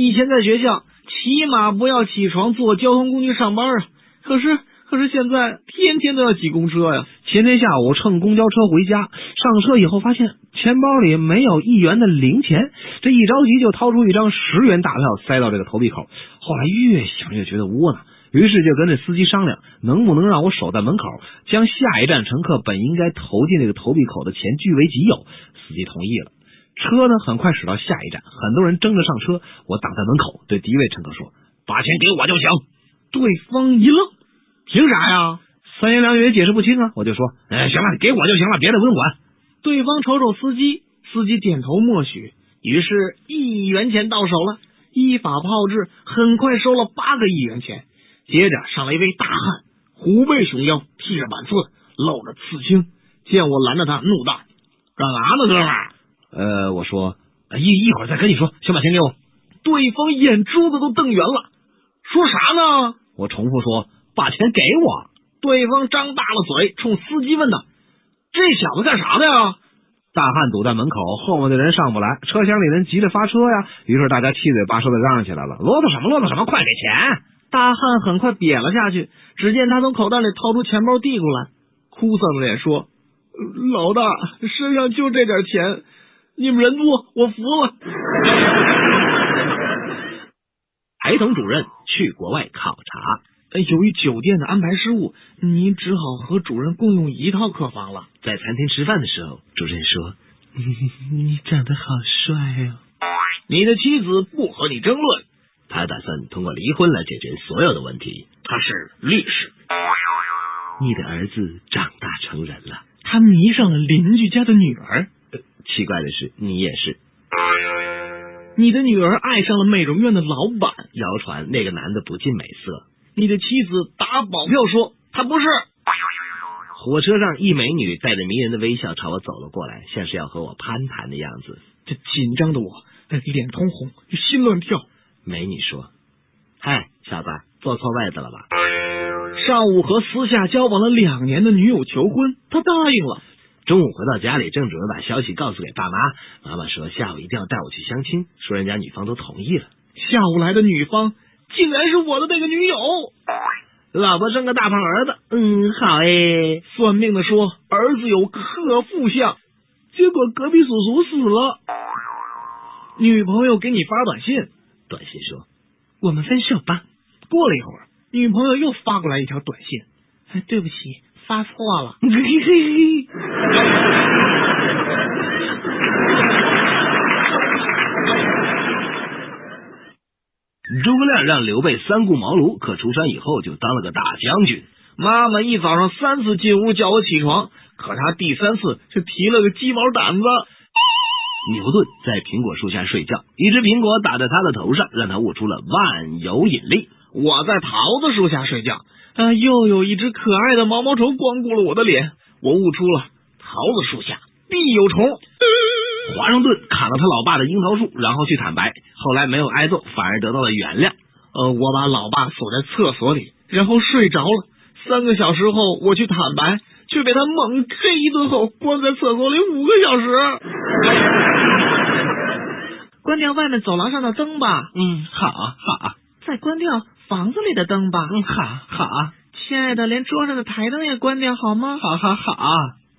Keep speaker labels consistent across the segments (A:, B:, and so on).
A: 以前在学校，起码不要起床坐交通工具上班啊。可是，可是现在天天都要挤公车呀。
B: 前天下午乘公交车回家，上车以后发现钱包里没有一元的零钱，这一着急就掏出一张十元大票塞到这个投币口。后来越想越觉得窝囊，于是就跟这司机商量，能不能让我守在门口，将下一站乘客本应该投进这个投币口的钱据为己有。司机同意了。车呢，很快驶到下一站，很多人争着上车，我挡在门口，对第一位乘客说：“把钱给我就行。”
A: 对方一愣：“凭啥呀？”
B: 三言两语也解释不清啊，我就说：“哎，行了，给我就行了，别的不用管。”
A: 对方瞅瞅司机，司机点头默许，于是一元钱到手了。依法炮制，很快收了八个一元钱。接着上来一位大汉，虎背熊腰，剃着板寸，露着刺青。见我拦着他，怒道：“干啥呢，哥们儿？”
B: 呃，我说一一会儿再跟你说，先把钱给我。
A: 对方眼珠子都瞪圆了，说啥呢？
B: 我重复说：“把钱给我。”
A: 对方张大了嘴，冲司机问道：“这小子干啥的呀？”
B: 大汉堵在门口，后面的人上不来，车厢里人急着发车呀。于是大家七嘴八舌的嚷嚷起来了：“啰嗦什么啰嗦什么，快给钱！”
A: 大汉很快瘪了下去。只见他从口袋里掏出钱包递过来，哭丧着脸说：“老大，身上就这点钱。”你们人多，我服了。
B: 台等主任去国外考察，
A: 由于酒店的安排失误，您只好和主任共用一套客房了。
B: 在餐厅吃饭的时候，主任说：“你长得好帅哦。”
A: 你的妻子不和你争论，
B: 他打算通过离婚来解决所有的问题。
A: 他是律师。
B: 你的儿子长大成人了，
A: 他迷上了邻居家的女儿。
B: 奇怪的是，你也是。
A: 你的女儿爱上了美容院的老板，
B: 谣传那个男的不近美色。
A: 你的妻子打保票说他不是。
B: 火车上，一美女带着迷人的微笑朝我走了过来，像是要和我攀谈的样子。
A: 这紧张的我，脸通红，心乱跳。
B: 美女说：“嗨，小子，坐错位子了吧？”
A: 上午和私下交往了两年的女友求婚，他答应了。
B: 中午回到家里，正准备把消息告诉给爸妈，妈妈说下午一定要带我去相亲，说人家女方都同意了。
A: 下午来的女方竟然是我的那个女友，
B: 老婆生个大胖儿子，嗯，好哎。
A: 算命的说儿子有克父相，结果隔壁叔叔死了。女朋友给你发短信，
B: 短信说
A: 我们分手吧。过了一会儿，女朋友又发过来一条短信，哎，对不起。发错了。
B: 诸葛亮让刘备三顾茅庐，可出山以后就当了个大将军。
A: 妈妈一早上三次进屋叫我起床，可他第三次却提了个鸡毛掸子。
B: 牛顿在苹果树下睡觉，一只苹果打在他的头上，让他悟出了万有引力。
A: 我在桃子树下睡觉。啊！又有一只可爱的毛毛虫光顾了我的脸，我悟出了桃子树下必有虫。
B: 华盛顿砍了他老爸的樱桃树，然后去坦白，后来没有挨揍，反而得到了原谅。
A: 呃，我把老爸锁在厕所里，然后睡着了。三个小时后我去坦白，却被他猛 K 一顿后关在厕所里五个小时。关掉外面走廊上的灯吧。
B: 嗯，好，好。
A: 再关掉。房子里的灯吧，
B: 嗯，好好，
A: 亲爱的，连桌上的台灯也关掉好吗？
B: 好好好，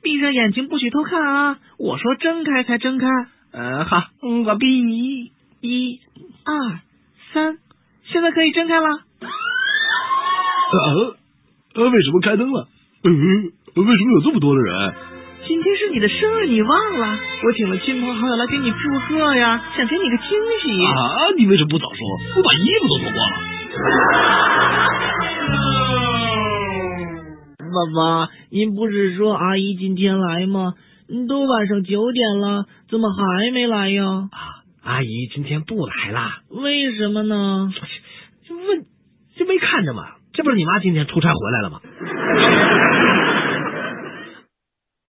A: 闭上眼睛，不许偷看啊！我说睁开才睁开。
B: 呃，好，嗯，我闭，
A: 一、二、三，现在可以睁开了。
B: 呃，呃，为什么开灯了？呃，为什么有这么多的人？
A: 今天是你的生日，你忘了？我请了亲朋好友来给你祝贺呀，想给你个惊喜。
B: 啊，你为什么不早说？我把衣服都脱光了。
A: 爸爸，您不是说阿姨今天来吗？都晚上九点了，怎么还没来呀？
B: 啊，阿姨今天不来啦？
A: 为什么呢？
B: 就问，就没看着吗？这不是你妈今天出差回来了吗？